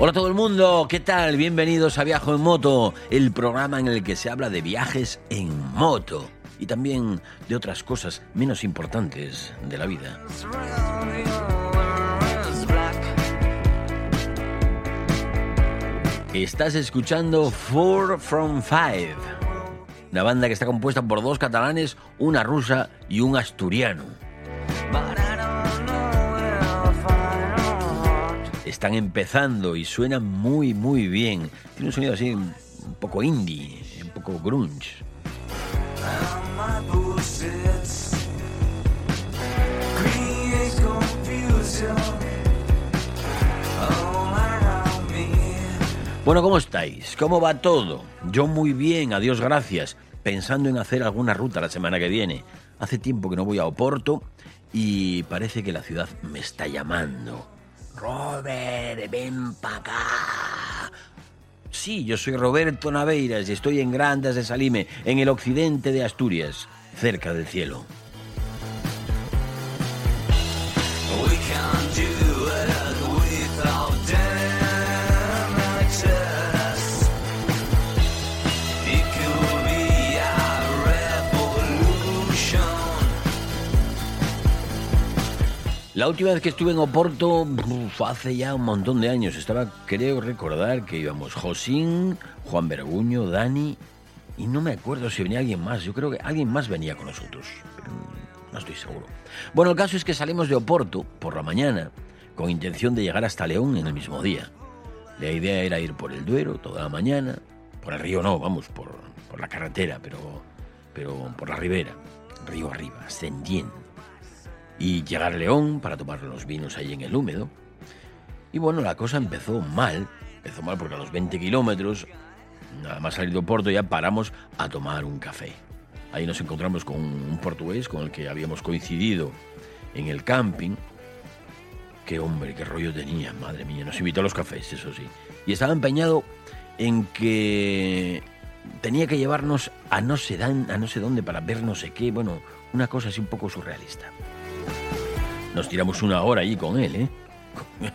Hola todo el mundo, ¿qué tal? Bienvenidos a Viajo en Moto, el programa en el que se habla de viajes en moto y también de otras cosas menos importantes de la vida. Estás escuchando Four from Five, una banda que está compuesta por dos catalanes, una rusa y un asturiano. Están empezando y suenan muy muy bien. Tiene un sonido así un poco indie, un poco grunge. Bueno, ¿cómo estáis? ¿Cómo va todo? Yo muy bien, adiós gracias. Pensando en hacer alguna ruta la semana que viene. Hace tiempo que no voy a Oporto y parece que la ciudad me está llamando. Robert, ven para acá. Sí, yo soy Roberto Naveiras y estoy en Grandas de Salime, en el occidente de Asturias, cerca del cielo. La última vez que estuve en Oporto fue hace ya un montón de años. Estaba, creo recordar, que íbamos Josín, Juan Berguño, Dani y no me acuerdo si venía alguien más. Yo creo que alguien más venía con nosotros, no estoy seguro. Bueno, el caso es que salimos de Oporto por la mañana con intención de llegar hasta León en el mismo día. La idea era ir por el Duero toda la mañana, por el río no, vamos, por, por la carretera, pero, pero por la ribera, río arriba, ascendiendo y llegar León para tomar los vinos ahí en el húmedo. Y bueno, la cosa empezó mal, empezó mal porque a los 20 kilómetros, nada más salir de Porto, ya paramos a tomar un café. Ahí nos encontramos con un portugués con el que habíamos coincidido en el camping. Qué hombre, qué rollo tenía, madre mía. Nos invitó a los cafés, eso sí. Y estaba empeñado en que tenía que llevarnos a no sé, a no sé dónde para ver no sé qué. Bueno, una cosa así un poco surrealista. Nos tiramos una hora allí con él, ¿eh?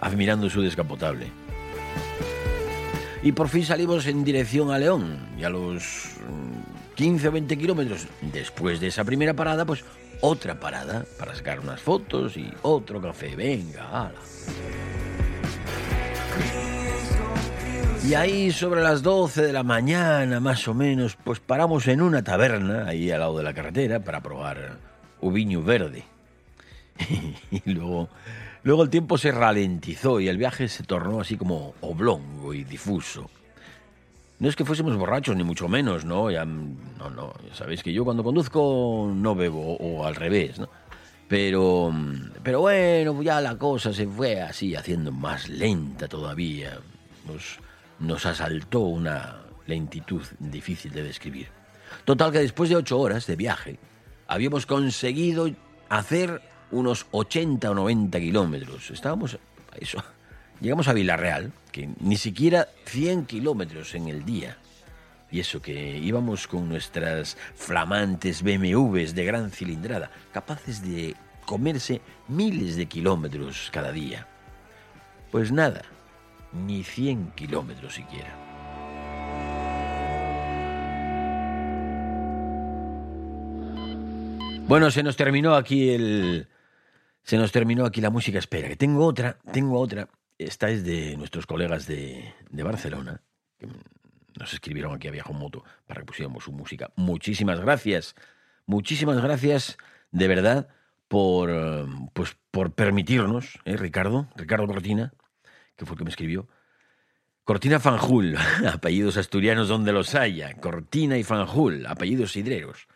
admirando su descapotable. Y por fin salimos en dirección a León. Y a los 15 o 20 kilómetros después de esa primera parada, pues otra parada para sacar unas fotos y otro café. Venga, ala. Y ahí sobre las 12 de la mañana, más o menos, pues paramos en una taberna, ahí al lado de la carretera, para probar uviño verde. y luego, luego el tiempo se ralentizó y el viaje se tornó así como oblongo y difuso. No es que fuésemos borrachos, ni mucho menos, ¿no? Ya, no, no, ya sabéis que yo cuando conduzco no bebo, o al revés, ¿no? Pero, pero bueno, ya la cosa se fue así, haciendo más lenta todavía. Nos, nos asaltó una lentitud difícil de describir. Total que después de ocho horas de viaje, habíamos conseguido hacer unos 80 o 90 kilómetros. Estábamos, eso, llegamos a Villarreal, que ni siquiera 100 kilómetros en el día. Y eso que íbamos con nuestras flamantes BMWs de gran cilindrada, capaces de comerse miles de kilómetros cada día. Pues nada, ni 100 kilómetros siquiera. Bueno, se nos terminó aquí el. Se nos terminó aquí la música. Espera, que tengo otra, tengo otra. Esta es de nuestros colegas de, Barcelona, que nos escribieron aquí a Viajo Moto para que pusiéramos su música. Muchísimas gracias, muchísimas gracias de verdad por, pues, por permitirnos, ¿eh, Ricardo, Ricardo Cortina, que fue el que me escribió. Cortina Fanjul, apellidos asturianos donde los haya. Cortina y Fanjul, apellidos hidreros.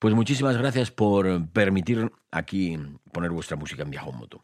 Pues muchísimas gracias por permitir aquí poner vuestra música en Viajo Moto.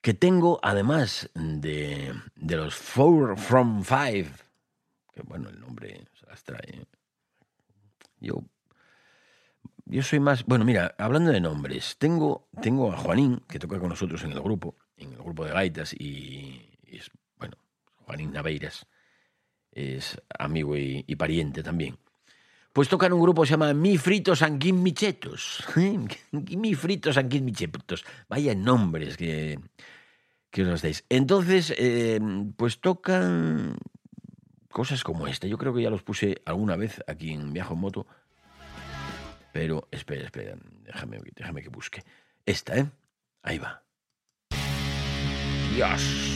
Que tengo, además de, de los Four from Five, que bueno, el nombre se las trae. Yo, yo soy más. Bueno, mira, hablando de nombres, tengo, tengo a Juanín, que toca con nosotros en el grupo, en el grupo de gaitas, y, es, bueno, Juanín Naveiras, es amigo y pariente también pues tocan un grupo que se llama Mi Fritos Anguin Michetos. Mi Fritos Anguin Michetos. Vaya nombres que, que os dais. Entonces, eh, pues tocan cosas como esta. Yo creo que ya los puse alguna vez aquí en Viajo en Moto. Pero, espera, espera, déjame, déjame que busque. Esta, ¿eh? Ahí va. Dios.